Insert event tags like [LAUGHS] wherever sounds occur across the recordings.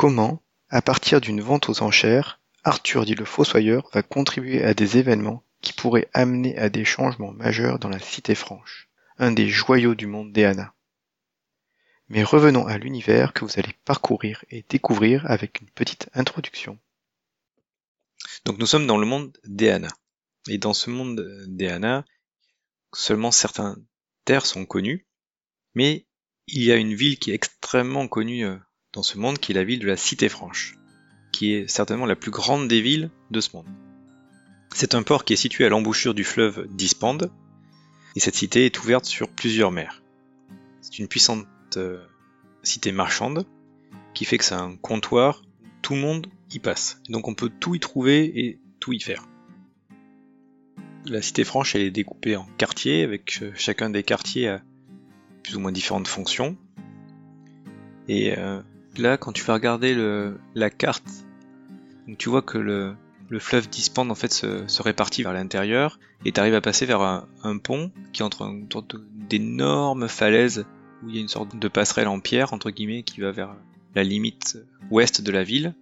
Comment, à partir d'une vente aux enchères, Arthur dit le Fossoyeur va contribuer à des événements qui pourraient amener à des changements majeurs dans la Cité Franche, un des joyaux du monde d'Eana. Mais revenons à l'univers que vous allez parcourir et découvrir avec une petite introduction. Donc nous sommes dans le monde d'Eana. Et dans ce monde d'Eana, seulement certaines terres sont connues, mais il y a une ville qui est extrêmement connue euh, dans ce monde qui est la ville de la Cité Franche, qui est certainement la plus grande des villes de ce monde. C'est un port qui est situé à l'embouchure du fleuve Dispande, et cette cité est ouverte sur plusieurs mers. C'est une puissante euh, cité marchande, qui fait que c'est un comptoir, tout le monde y passe. donc on peut tout y trouver et tout y faire. La cité franche elle est découpée en quartiers, avec euh, chacun des quartiers à plus ou moins différentes fonctions. Et euh, là, quand tu vas regarder la carte, tu vois que le, le fleuve Dispande en fait se, répartit vers l'intérieur et tu arrives à passer vers un, pont qui entre une sorte d'énorme falaise où il y a une sorte de passerelle en pierre entre guillemets qui va vers la limite ouest de la ville,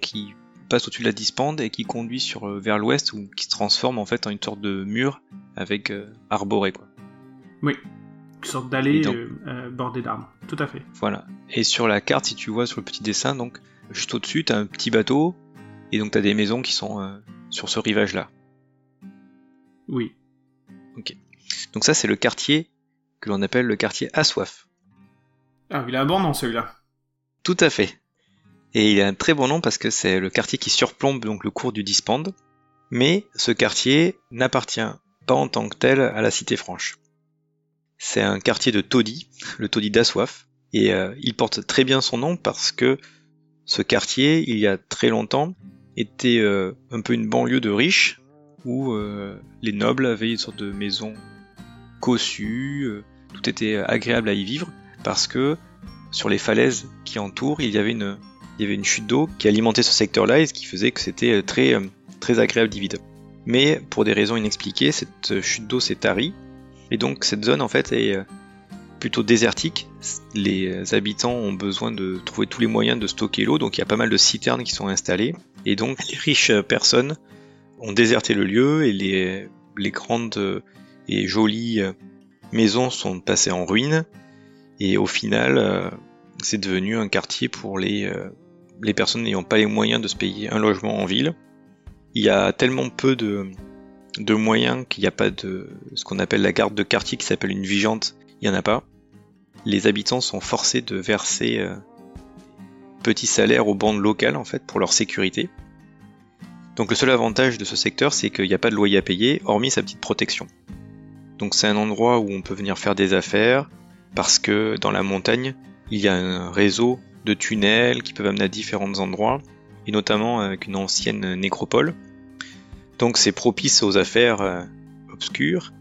qui passe au-dessus de la Dispande et qui conduit sur vers l'ouest ou qui se transforme en fait en une sorte de mur avec euh, arboré. Oui une sorte d'allée euh, euh, bordée d'arbres. Tout à fait. Voilà. Et sur la carte, si tu vois sur le petit dessin, donc juste au-dessus, tu as un petit bateau, et donc tu as des maisons qui sont euh, sur ce rivage-là. Oui. Ok. Donc ça, c'est le quartier que l'on appelle le quartier Assoif. Ah, il a un bon nom celui-là. Tout à fait. Et il a un très bon nom parce que c'est le quartier qui surplombe donc le cours du Dispande. Mais ce quartier n'appartient pas en tant que tel à la Cité Franche. C'est un quartier de taudis, le taudis d'Assoif, et euh, il porte très bien son nom parce que ce quartier, il y a très longtemps, était euh, un peu une banlieue de riches, où euh, les nobles avaient une sorte de maison cossue, tout était agréable à y vivre, parce que sur les falaises qui entourent, il y avait une, il y avait une chute d'eau qui alimentait ce secteur-là et ce qui faisait que c'était très, très agréable d'y vivre. Mais pour des raisons inexpliquées, cette chute d'eau s'est tarie et donc cette zone en fait est euh, plutôt désertique. Les habitants ont besoin de trouver tous les moyens de stocker l'eau, donc il y a pas mal de citernes qui sont installées. Et donc les riches personnes ont déserté le lieu et les, les grandes et jolies maisons sont passées en ruine. Et au final, euh, c'est devenu un quartier pour les, euh, les personnes n'ayant pas les moyens de se payer un logement en ville. Il y a tellement peu de, de moyens qu'il n'y a pas de ce qu'on appelle la garde de quartier qui s'appelle une vigente, il n'y en a pas. Les habitants sont forcés de verser euh, petits salaires aux bandes locales en fait pour leur sécurité. Donc le seul avantage de ce secteur c'est qu'il n'y a pas de loyer à payer hormis sa petite protection. Donc c'est un endroit où on peut venir faire des affaires parce que dans la montagne il y a un réseau de tunnels qui peuvent amener à différents endroits et notamment avec une ancienne nécropole donc c'est propice aux affaires euh, obscures.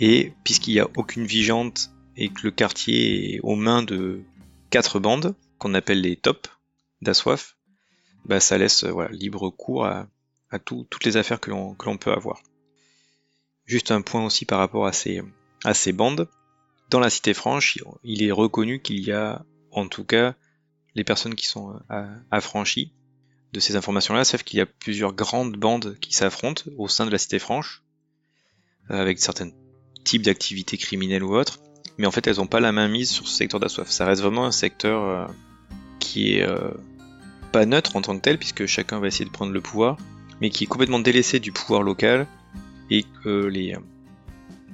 Et puisqu'il n'y a aucune vigente et que le quartier est aux mains de quatre bandes, qu'on appelle les tops d'Assoif, bah ça laisse voilà, libre cours à, toutes les affaires que l'on peut avoir. Juste un point aussi par rapport à ces, à ces bandes. Dans la cité franche, il est reconnu qu'il y a en tout cas les personnes qui sont affranchies de ces informations-là savent qu'il y a plusieurs grandes bandes qui s'affrontent au sein de la Cité Franche, avec certains types d'activités criminelles ou autres, mais en fait elles n'ont pas la main mise sur ce secteur d'Assoif. Ça reste vraiment un secteur qui est pas neutre en tant que tel, puisque chacun va essayer de prendre le pouvoir, mais qui est complètement délaissé du pouvoir local, et que les,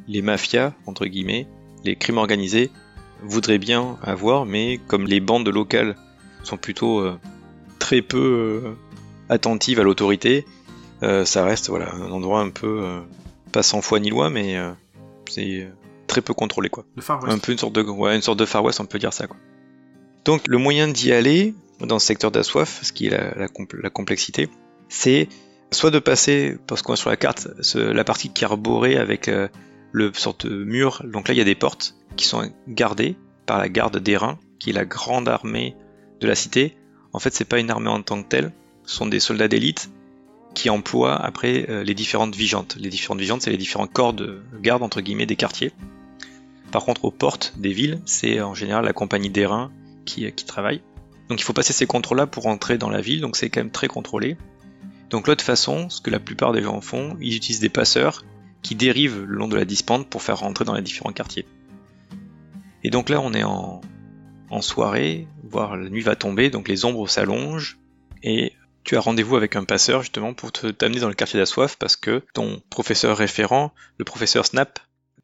les mafias, entre guillemets, les crimes organisés, voudraient bien avoir, mais comme les bandes locales sont plutôt euh, très peu euh, attentives à l'autorité, euh, ça reste voilà, un endroit un peu, pas sans foi ni loi, mais c'est très peu contrôlé. Quoi. Un peu une sorte, de, ouais, une sorte de Far West, on peut dire ça. Quoi. Donc le moyen d'y aller, dans ce secteur d'Assoif, ce qui est la, la, complexité, c'est soit de passer, parce qu'on voit sur la carte, la partie qui est arborée avec euh, le sorte de mur. Donc là, il y a des portes qui sont gardées par la garde d'Airain, qui est la grande armée de la cité. En fait, c'est pas une armée en tant que telle, ce sont des soldats d'élite qui emploient après euh, les différentes vigentes. Les différentes vigentes, c'est les différents corps de garde entre guillemets des quartiers. Par contre, aux portes des villes, c'est en général la compagnie d'Airain qui, qui travaille. Donc il faut passer ces contrôles-là pour entrer dans la ville, donc c'est quand même très contrôlé. Donc l'autre façon, ce que la plupart des gens font, ils utilisent des passeurs qui dérivent le long de la dispente pour faire rentrer dans les différents quartiers. Et donc là on est en, soirée, la nuit va tomber, donc les ombres s'allongent, et tu as rendez-vous avec un passeur justement pour t'amener dans le quartier d'Assoif parce que ton professeur référent, le professeur Snap,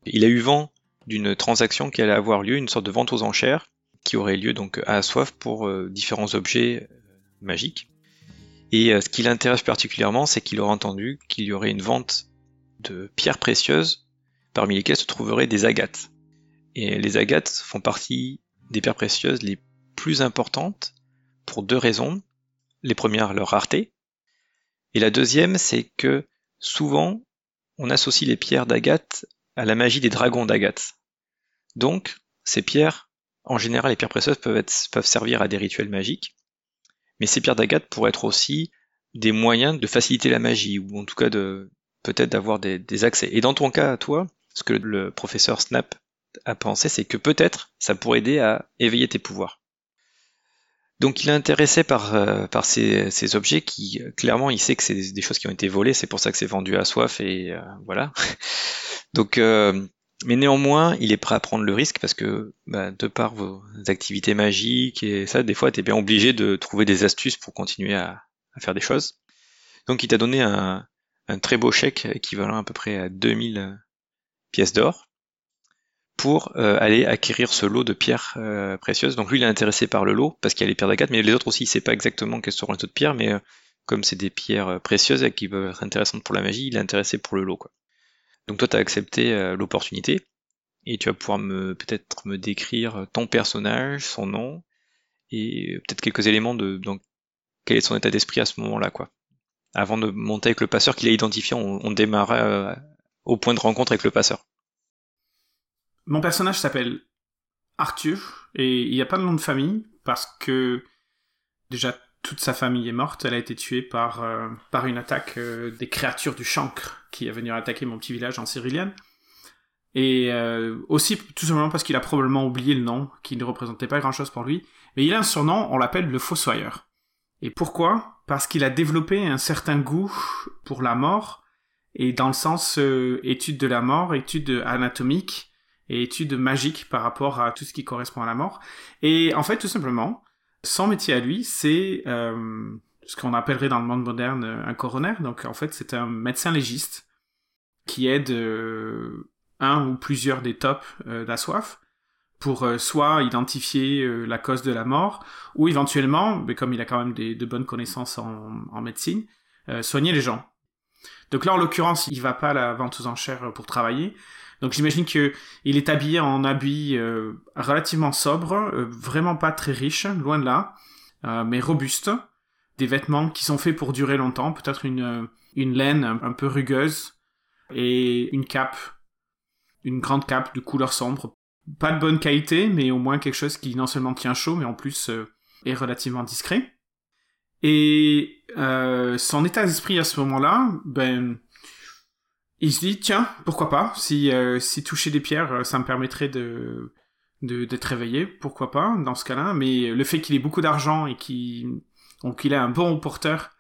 il a eu vent d'une transaction qui allait avoir lieu, une sorte de vente aux enchères, qui aurait lieu donc à Soif pour euh, différents objets euh, magiques. Et euh, ce qui l'intéresse particulièrement, c'est qu'il aurait entendu qu'il y aurait une vente de pierres précieuses, parmi lesquelles se trouveraient des agates. Et les agates font partie des pierres précieuses les plus importantes pour deux raisons. Les premières, leur rareté. Et la deuxième, c'est que souvent, on associe les pierres d'agate à la magie des dragons d'agate. Donc, ces pierres en général, les pierres précieuses peuvent, servir à des rituels magiques, mais ces pierres d'agate pourraient être aussi des moyens de faciliter la magie, ou en tout cas de peut-être d'avoir des, accès. Et dans ton cas, toi, ce que le professeur Snap a pensé, c'est que peut-être ça pourrait aider à éveiller tes pouvoirs. Donc il est intéressé par, euh, ces, objets qui, clairement, il sait que c'est des choses qui ont été volées, c'est pour ça que c'est vendu à soif, et euh, voilà. [LAUGHS] Donc euh, mais néanmoins, il est prêt à prendre le risque parce que, bah, de par vos activités magiques et ça, des fois, tu bien obligé de trouver des astuces pour continuer à, faire des choses. Donc, il t'a donné un, très beau chèque équivalent à peu près à 2000 pièces d'or pour euh, aller acquérir ce lot de pierres euh, précieuses. Donc lui, il est intéressé par le lot parce qu'il y a les pierres d'agate, mais les autres aussi, il sait pas exactement quelles seront les autres pierres, mais euh, comme c'est des pierres précieuses et qui peuvent être intéressantes pour la magie, il est intéressé pour le lot. Quoi. Donc toi, tu as accepté l'opportunité et tu vas pouvoir me peut-être me décrire ton personnage, son nom et peut-être quelques éléments de donc quel est son état d'esprit à ce moment-là, quoi. Avant de monter avec le passeur qu'il a identifié, on, on au point de rencontre avec le passeur. Mon personnage s'appelle Arthur et il n'y a pas de nom de famille parce que déjà toute sa famille est morte. Elle a été tuée par, euh, par une attaque euh, des créatures du chancre qui est venu attaquer mon petit village en Cyrilienne. Et euh, aussi tout simplement parce qu'il a probablement oublié le nom, qui ne représentait pas grand-chose pour lui. Mais il a un surnom, on l'appelle le Fossoyeur. Et pourquoi? Parce qu'il a développé un certain goût pour la mort, et dans le sens étude de la mort, étude anatomique, et étude magique par rapport à tout ce qui correspond à la mort. Et en fait, tout simplement, son métier à lui, c'est euh, ce qu'on appellerait dans le monde moderne un coroner. Donc en fait, c'est un médecin légiste qui aide euh, un ou plusieurs des tops euh, pour soit identifier la cause de la mort, ou éventuellement, mais comme il a quand même de bonnes connaissances en, en médecine, soigner les gens. Donc là, en l'occurrence, il va pas à la vente aux enchères pour travailler, donc j'imagine que il est habillé en habit euh, relativement sobre, euh, vraiment pas très riche, loin de là, euh, mais robuste. Des vêtements qui sont faits pour durer longtemps, peut-être une, une laine un, peu rugueuse et une cape, une grande cape de couleur sombre. Pas de bonne qualité, mais au moins quelque chose qui non seulement tient chaud, mais en plus est relativement discret. Et son état d'esprit à ce moment-là, ben il se dit tiens pourquoi pas si euh, si toucher des pierres euh, ça me permettrait de d'être réveillé, pourquoi pas, dans ce cas-là, mais le fait qu'il ait beaucoup d'argent et qu'il qu'il ait un bon porteur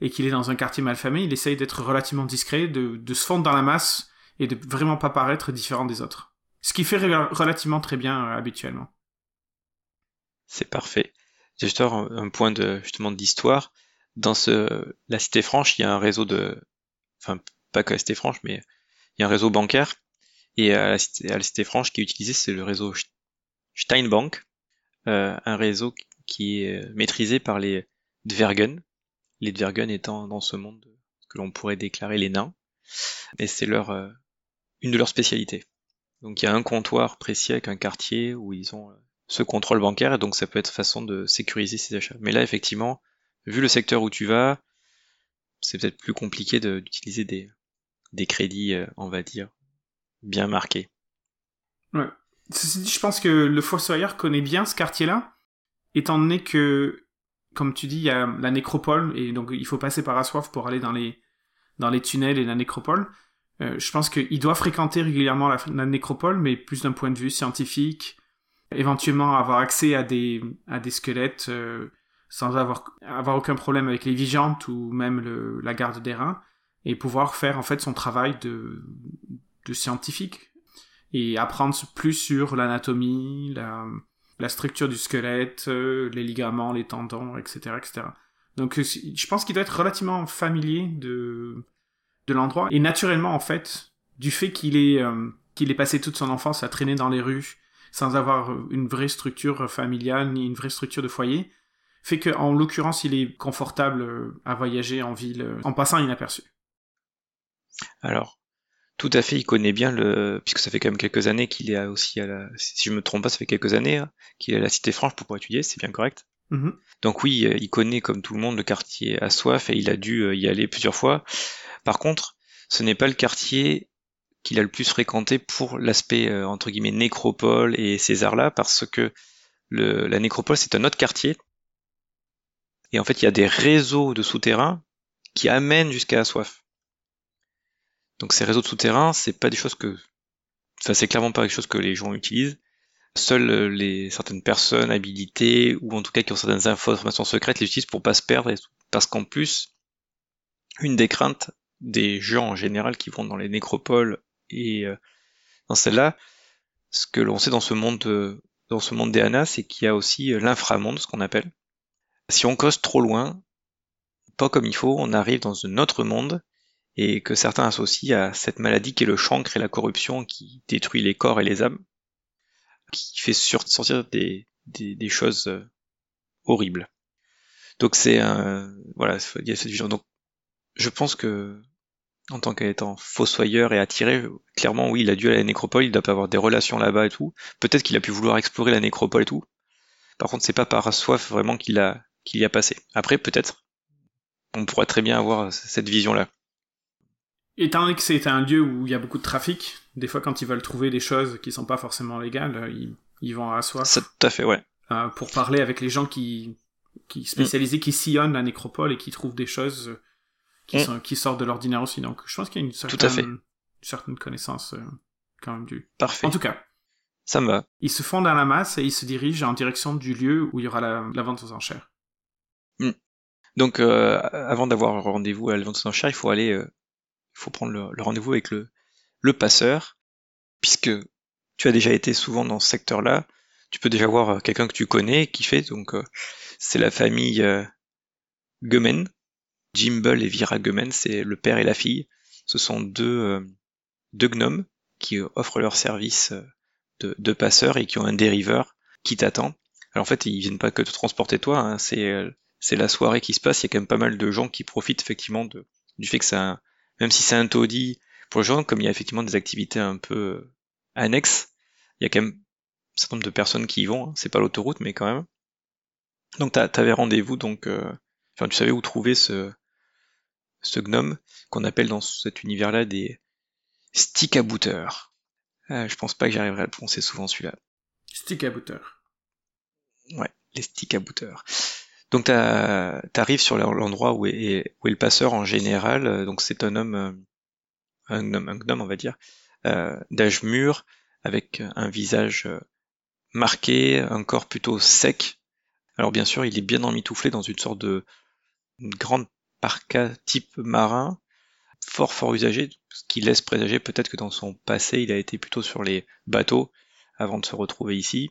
et qu'il est dans un quartier mal famé, il essaye d'être relativement discret, de, de se fondre dans la masse et de vraiment pas paraître différent des autres. Ce qui fait relativement très bien euh, habituellement. C'est parfait. J'ai juste un, point de justement d'histoire. Dans ce la Cité Franche, il y a un réseau de, enfin pas que la Cité Franche, mais il y a un réseau bancaire. Et à la Cité, Franche, qui est utilisé, c'est le réseau Steinbank, euh, un réseau qui est maîtrisé par les Dvergen, les Dvergen étant dans ce monde que l'on pourrait déclarer les nains, et c'est leur euh, une de leurs spécialités. Donc il y a un comptoir précis avec un quartier où ils ont euh, ce contrôle bancaire et donc ça peut être façon de sécuriser ses achats. Mais là effectivement, vu le secteur où tu vas, c'est peut-être plus compliqué d'utiliser des, des crédits, euh, on va dire, bien marqués. Ouais. Ceci dit, je pense que le Fossoyeur connaît bien ce quartier-là, étant donné que, comme tu dis, il y a la nécropole, et donc il faut passer par Assoif pour aller dans les, tunnels et la nécropole. Euh, je pense qu'il doit fréquenter régulièrement la, nécropole, mais plus d'un point de vue scientifique, éventuellement avoir accès à des, squelettes euh, sans avoir, aucun problème avec les vigilantes ou même la garde des reins, et pouvoir faire en fait son travail de, de scientifique et apprendre plus sur l'anatomie, la, la structure du squelette, euh, les ligaments, les tendons, etc., etc. Donc je pense qu'il doit être relativement familier de de l'endroit. Et naturellement, en fait, du fait qu'il est, euh, qu'il ait passé toute son enfance à traîner dans les rues sans avoir une vraie structure familiale ni une vraie structure de foyer, fait qu'en l'occurrence, il est confortable euh, à voyager en ville euh, en passant inaperçu. Alors, tout à fait, il connaît bien le, puisque ça fait quand même quelques années qu'il est aussi à la, si je me trompe pas, ça fait quelques années hein, qu'il est à la Cité Franche pour pouvoir étudier, c'est bien correct. Mm-hmm. Donc oui, il connaît comme tout le monde le quartier à soif et il a dû y aller plusieurs fois. Par contre, ce n'est pas le quartier qu'il a le plus fréquenté pour l'aspect euh, entre guillemets nécropole et César là parce que la nécropole c'est un autre quartier et en fait il y a des réseaux de souterrains qui amènent jusqu'à la soif. Donc ces réseaux de souterrains, c'est pas des choses que, enfin c'est clairement pas quelque chose que les gens utilisent. Seules euh, les certaines personnes habilitées ou en tout cas qui ont certaines informations secrètes les utilisent pour pas se perdre parce qu'en plus une des craintes des gens en général qui vont dans les nécropoles et euh, dans celle-là, ce que l'on sait dans ce monde euh, dans ce monde des c'est qu'il y a aussi l'inframonde, ce qu'on appelle. Si on cause trop loin, pas comme il faut, on arrive dans un autre monde et que certains associent à cette maladie qui est le chancre et la corruption qui détruit les corps et les âmes, qui fait sortir des, choses horribles. Donc c'est un voilà, il y a cette vision. Donc je pense que en tant qu'étant fossoyeur et attiré, clairement oui, il a dû aller à la nécropole, il doit pas avoir des relations là-bas et tout. Peut-être qu'il a pu vouloir explorer la nécropole et tout. Par contre, c'est pas par soif vraiment qu'il a qu'il y a passé. Après, peut-être, on pourrait très bien avoir cette vision-là. Étant donné que c'est un lieu où il y a beaucoup de trafic, des fois quand ils veulent trouver des choses qui sont pas forcément légales, ils, vont à soif. C'est tout à fait, ouais. Euh, pour parler avec les gens qui, qui spécialisés, qui sillonnent la nécropole et qui trouvent des choses qui, mm. sont, qui sortent de l'ordinaire aussi. Donc, je pense qu'il y a une certaine, certaine connaissance euh, quand même du. Parfait. En tout cas. Ça me va. Ils se font dans la masse et ils se dirigent en direction du lieu où il y aura la, vente aux enchères. Mm. Donc, euh, avant d'avoir rendez-vous à la vente aux enchères, il faut aller, euh, il faut prendre le, rendez-vous avec le, passeur, puisque tu as déjà été souvent dans ce secteur-là. Tu peux déjà voir quelqu'un que tu connais qui fait. Donc, c'est la famille Gumen Jimble et Viragemen, c'est le père et la fille. Ce sont deux, euh, deux gnomes qui offrent leur service euh, de, de passeurs et qui ont un dériveur qui t'attend. Alors en fait, ils viennent pas que te transporter toi, hein, c'est euh, c'est la soirée qui se passe. Il y a quand même pas mal de gens qui profitent effectivement du fait que ça, même si c'est un taudis pour les gens, comme il y a effectivement des activités un peu annexes, il y a quand même un certain nombre de personnes qui y vont. Hein. C'est pas l'autoroute, mais quand même. Donc t'avais rendez-vous, donc, enfin tu savais où trouver ce, ce gnome qu'on appelle dans cet univers-là des stickabooters. Euh, je pense pas que j'arriverai à le prononcer souvent celui-là. Stickabooters. Ouais, les stickabooters. Donc t'arrives sur l'endroit où est, où est le passeur en général. Euh, donc c'est un homme, euh, un gnome, un gnome on va dire, euh, d'âge mûr, avec un visage marqué, un corps plutôt sec. Alors bien sûr, il est bien emmitouflé dans une sorte de grande parka type marin, fort fort usagé, ce qui laisse présager peut-être que dans son passé, il a été plutôt sur les bateaux avant de se retrouver ici.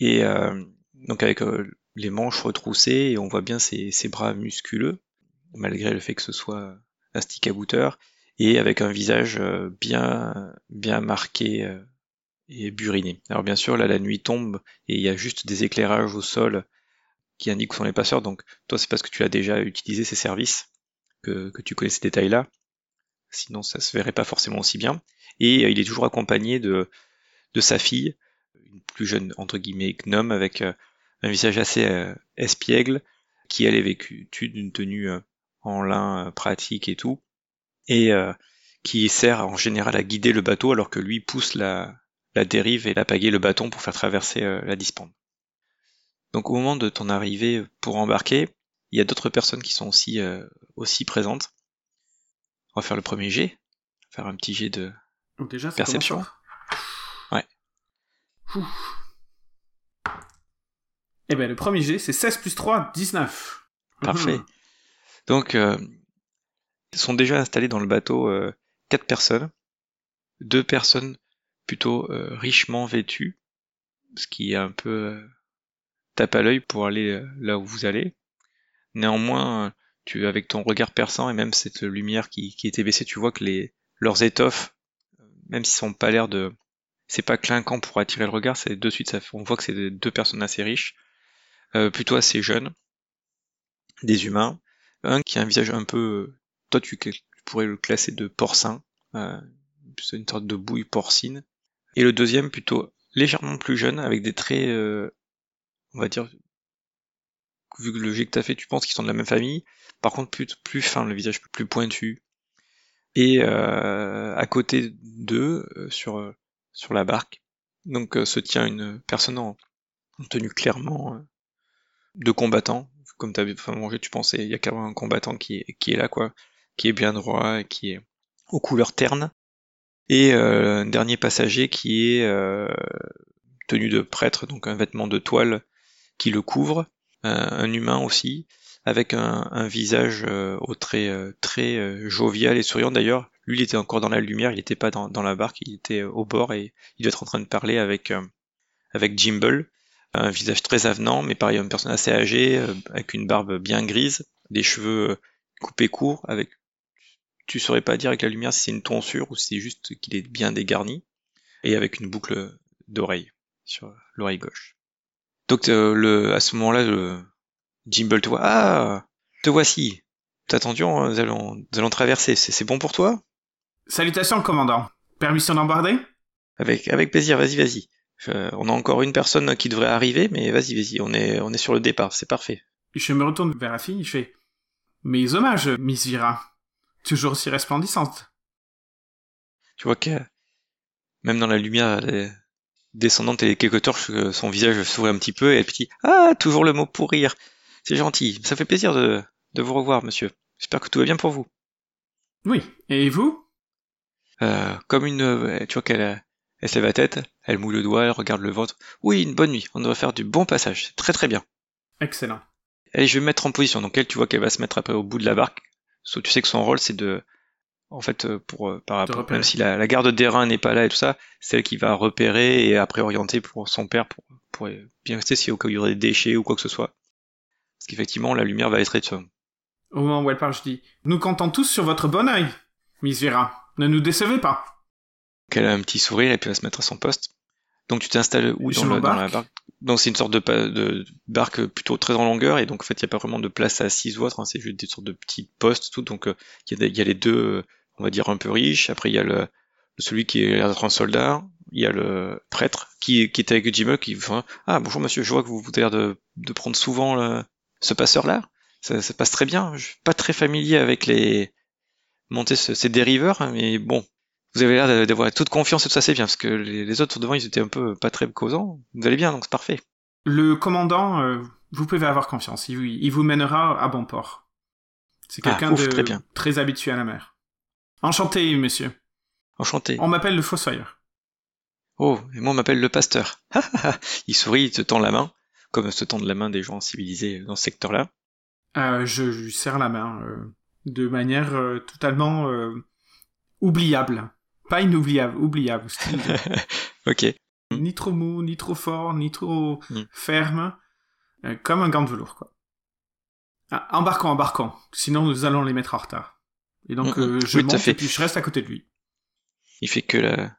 Et euh, donc avec euh, les manches retroussées, et on voit bien ses, bras musculeux, malgré le fait que ce soit un stick à booter, et avec un visage euh, bien bien marqué et buriné. Alors bien sûr, là la nuit tombe et il y a juste des éclairages au sol qui indiquent où sont les passeurs. Donc toi c'est parce que tu as déjà utilisé ces services que, que tu connais ces détails-là. Sinon ça se verrait pas forcément aussi bien. Et euh, il est toujours accompagné de, de sa fille, une plus jeune entre guillemets gnome avec euh, un visage assez euh, espiègle, qui elle est d'une tenue en lin pratique et tout, et qui sert en général à guider le bateau alors que lui pousse la, la dérive et la pagaie le bâton pour faire traverser euh, la dispande. Donc au moment de ton arrivée pour embarquer, il y a d'autres personnes qui sont aussi, euh, aussi présentes. On va faire le premier jet, faire un petit jet de Donc déjà, perception. Ouais. Eh ben le premier jet, c'est 16 plus 3, 19. Parfait. Mhm. Donc, euh, ils sont déjà installés dans le bateau euh, quatre personnes. Deux personnes plutôt euh, richement vêtu, ce qui est un peu euh, tape à l'œil pour aller là où vous allez. Néanmoins, tu avec ton regard perçant et même cette lumière qui, qui était baissée, tu vois que les leurs étoffes, même s'ils sont pas l'air de, c'est pas clinquant pour attirer le regard, c'est de suite ça, on voit que c'est deux personnes assez riches, plutôt assez jeunes, des humains, un qui a un visage un peu, toi tu, pourrais le classer de porcin, c'est une sorte de bouille porcine, et le deuxième plutôt légèrement plus jeune, avec des traits, euh, on va dire, vu que le jet que t'as fait, tu penses qu'ils sont de la même famille, par contre plus, fin, le visage plus pointu. Et euh, à côté d'eux, euh, sur, sur la barque, donc se tient une personne en, tenue clairement de combattant, comme t'avais enfin, mangé, tu pensais, il y a carrément un combattant qui est, là, quoi, qui est bien droit, qui est aux couleurs ternes, et euh, un dernier passager qui est euh, tenu de prêtre, donc un vêtement de toile qui le couvre, un humain aussi, avec un, visage euh, au trait très jovial et souriant. D'ailleurs, lui, il était encore dans la lumière, il n'était pas dans, la barque, il était au bord et il doit être en train de parler avec avec Jimble, un visage très avenant, mais pareil, une personne assez âgée, avec une barbe bien grise, des cheveux coupés courts, avec tu saurais pas dire avec la lumière si c'est une tonsure ou si c'est juste qu'il est bien dégarni, et avec une boucle d'oreille sur l'oreille gauche. Donc euh, le, à ce moment-là, le, Jimble te voit. Ah, te voici. Attention, nous allons, nous allons traverser. C'est bon pour toi? Salutations, commandant. Permission d'embarder? Avec, avec plaisir. Vas-y, vas-y. Euh, on a encore une personne qui devrait arriver, mais vas-y, vas-y. On est, on est sur le départ. C'est parfait. Je me retourne vers la fille. Je fais mes hommages, Miss Vira toujours aussi resplendissante. Tu vois que même dans la lumière descendante et quelques torches, euh, son visage s'ouvre un petit peu et elle dit Ah, toujours le mot pour rire. C'est gentil. Ça fait plaisir de, de vous revoir, monsieur. J'espère que tout va bien pour vous. Oui. Et vous? Euh, Comme une. Tu vois qu'elle elle lève la tête, elle mouille le doigt, elle regarde le ventre. Oui, une bonne nuit. On devrait faire du bon passage. Très très bien. Excellent. Allez, je vais me mettre en position. Donc elle, tu vois qu'elle va se mettre après au bout de la barque tu sais que son rôle c'est de en fait euh, pour euh, par rapport même si la, garde d'airain n'est pas là et tout ça c'est elle qui va repérer et après orienter pour son père pour, pour bien rester si au cas où il y aurait des déchets ou quoi que ce soit parce qu'effectivement la lumière va être de au moment où elle parle je dis nous comptons tous sur votre bon oeil Miss Vera ne nous décevez pas qu'elle a un petit sourire et puis va se mettre à son poste donc tu t'installes où dans, dans, la barque Donc c'est une sorte de, de, barque plutôt très en longueur et donc en fait il n'y a pas vraiment de place assise ou autre, hein, c'est juste des sortes de petits postes tout. Donc euh, il y, a les deux, on va dire un peu riches. Après il y a le celui qui est l'air d'être un soldat. Il y a le prêtre qui, qui était avec Jimmy qui enfin, ah bonjour monsieur, je vois que vous, vous avez l'air de, de prendre souvent le, ce passeur là. Ça, ça, passe très bien. Je suis pas très familier avec les monter ces dériveurs, hein, mais bon, vous avez l'air d'avoir toute confiance et tout ça, c'est bien, parce que les, autres devant, ils étaient un peu pas très causants. Vous allez bien, donc c'est parfait. Le commandant, euh, vous pouvez avoir confiance. Il, vous mènera à bon port. C'est ah, quelqu'un de très, bien. très habitué à la mer. Enchanté, monsieur. Enchanté. On m'appelle le Fossoyeur. Oh, et moi on m'appelle le pasteur. il sourit, il te tend la main, comme se tendent la main des gens civilisés dans ce secteur-là. Euh, je lui serre la main euh, de manière totalement oubliable. Pas inoubliable, oubliable. [LAUGHS] ok. ni trop mou, ni trop fort, ni trop Mm. ferme. euh, comme un gant de velours, quoi. Ah, embarquons, embarquons. Sinon, nous allons les mettre en retard. Et donc, Mm, euh, je Oui, monte fait. et puis je reste à côté de lui. Il fait que la...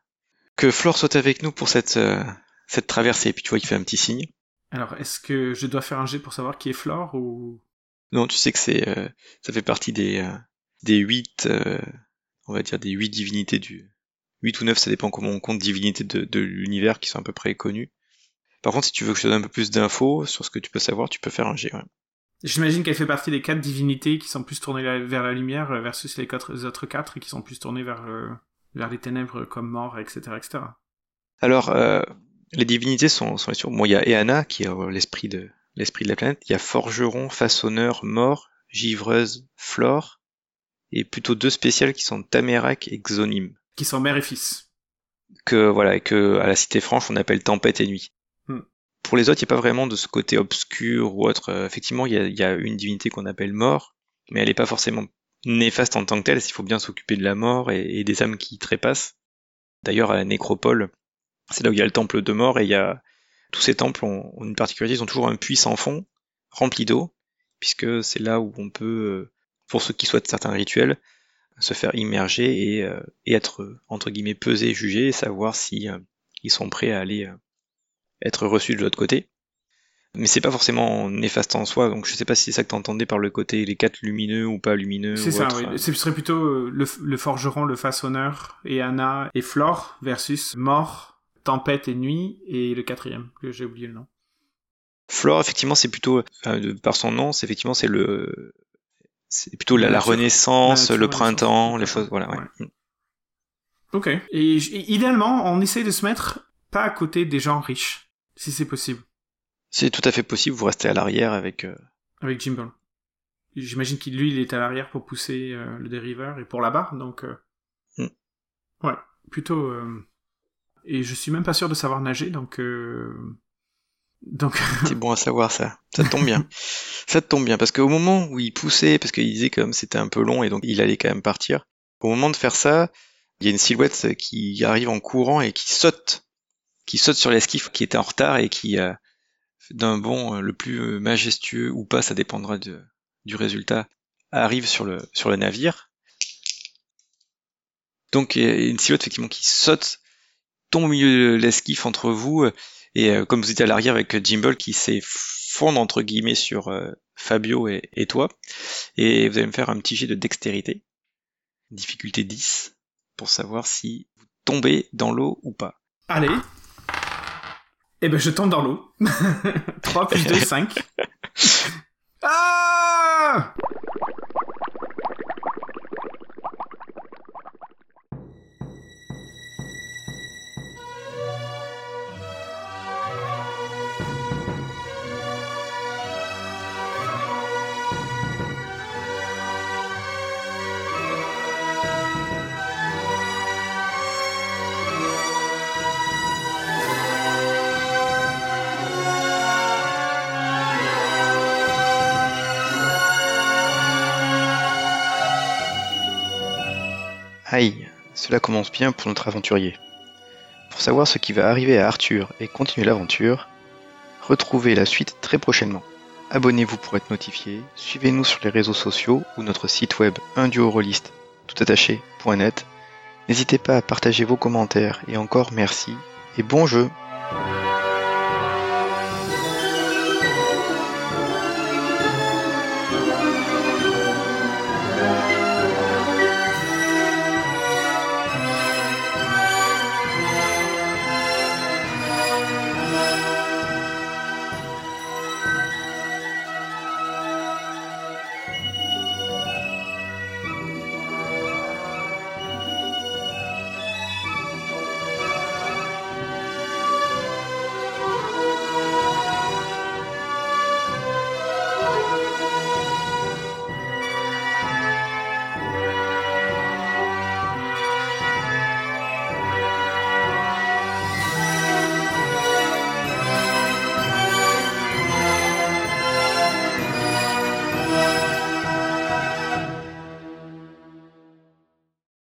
que Flore soit avec nous pour cette euh, cette traversée. Et puis tu vois, il fait un petit signe. Alors, est-ce que je dois faire un jet pour savoir qui est Flore ou... Non, tu sais que c'est ça fait partie des des huit, on va dire des huit divinités du huit ou neuf, ça dépend comment on compte divinités de, de l'univers qui sont à peu près connues. Par contre, si tu veux que je te donne un peu plus d'infos sur ce que tu peux savoir, tu peux faire un ouais. J'imagine qu'elle fait partie des quatre divinités qui sont plus tournées vers la lumière euh, versus les, quatre, les autres quatre qui sont plus tournées vers, euh, vers les ténèbres comme mort, etc. etc. Alors, euh, les divinités sont. Bon, il y a Eana qui est l'esprit de l'esprit de la planète. Il y a forgeron, façonneur, mort, givreuse, flore, et plutôt deux spéciales qui sont Tamérak et Xonim. Qui sont mère et fils. Que voilà, et que à la Cité Franche on appelle tempête et nuit. Hmm. Pour les autres, il n'y a pas vraiment de ce côté obscur ou autre. Euh, effectivement, il y a, il y a une divinité qu'on appelle mort, mais elle n'est pas forcément néfaste en tant que telle. Il faut bien s'occuper de la mort et, et des âmes qui y trépassent. D'ailleurs, à la nécropole, c'est là où il y a le temple de mort et il y a tous ces temples ont, ont une particularité, ils ont toujours un puits sans fond rempli d'eau, puisque c'est là où on peut, euh, pour ceux qui souhaitent certains rituels, se faire immerger et, euh, et être entre guillemets pesé, jugé, et savoir si euh, ils sont prêts à aller euh, être reçus de l'autre côté. Mais c'est pas forcément néfaste en soi, donc je sais pas si c'est ça que t'entendais par le côté les quatre lumineux ou pas lumineux. C'est ça, autre. oui. Ce serait plutôt le, le forgeron, le façonneur, et Anna et Flore versus mort, tempête et nuit, et le quatrième, que j'ai oublié le nom. Flore, effectivement, c'est plutôt, enfin, de- par son nom, c'est effectivement c'est le, c'est plutôt la, La la nature. renaissance, La le printemps, les choses, voilà. Ouais. ouais. Ok. Et, idéalement, on essaie de se mettre pas à côté des gens riches, si c'est possible, C'est tout à fait possible. Vous restez à l'arrière avec. euh, avec Jimbo. J'imagine qu'il lui, il est à l'arrière pour pousser euh, le dériveur et pour la barre, donc. euh, Hmm. Ouais, plutôt. euh, Et je suis même pas sûr de savoir nager, donc. Donc. C'est bon à savoir ça. Ça te tombe bien. [LAUGHS] ça te tombe bien parce qu'au moment où il poussait, parce qu'il disait comme c'était un peu long et donc il allait quand même partir. Au moment de faire ça, il y a une silhouette qui arrive en courant et qui saute, qui saute sur l'esquif qui était en retard et qui, euh, d'un bond euh, le plus majestueux ou pas, ça dépendra de- du résultat, arrive sur le sur le navire. Donc il y a une silhouette effectivement qui saute, tombe au milieu de l'esquif entre vous et euh, comme vous étiez à l'arrière avec Jimble qui s'est fondre entre guillemets sur euh, Fabio et, et toi. Et vous allez me faire un petit jet de dextérité. Difficulté 10. Pour savoir si vous tombez dans l'eau ou pas. Allez. Eh ben, je tombe dans l'eau. [LAUGHS] 3 plus 2, 5. [LAUGHS] Ah cela commence bien pour notre aventurier. Pour savoir ce qui va arriver à Arthur et continuer l'aventure, retrouvez la suite très prochainement. Abonnez-vous pour être notifié, suivez-nous sur les réseaux sociaux ou notre site web unduorolist toutattaché.net. N'hésitez pas à partager vos commentaires et encore merci et bon jeu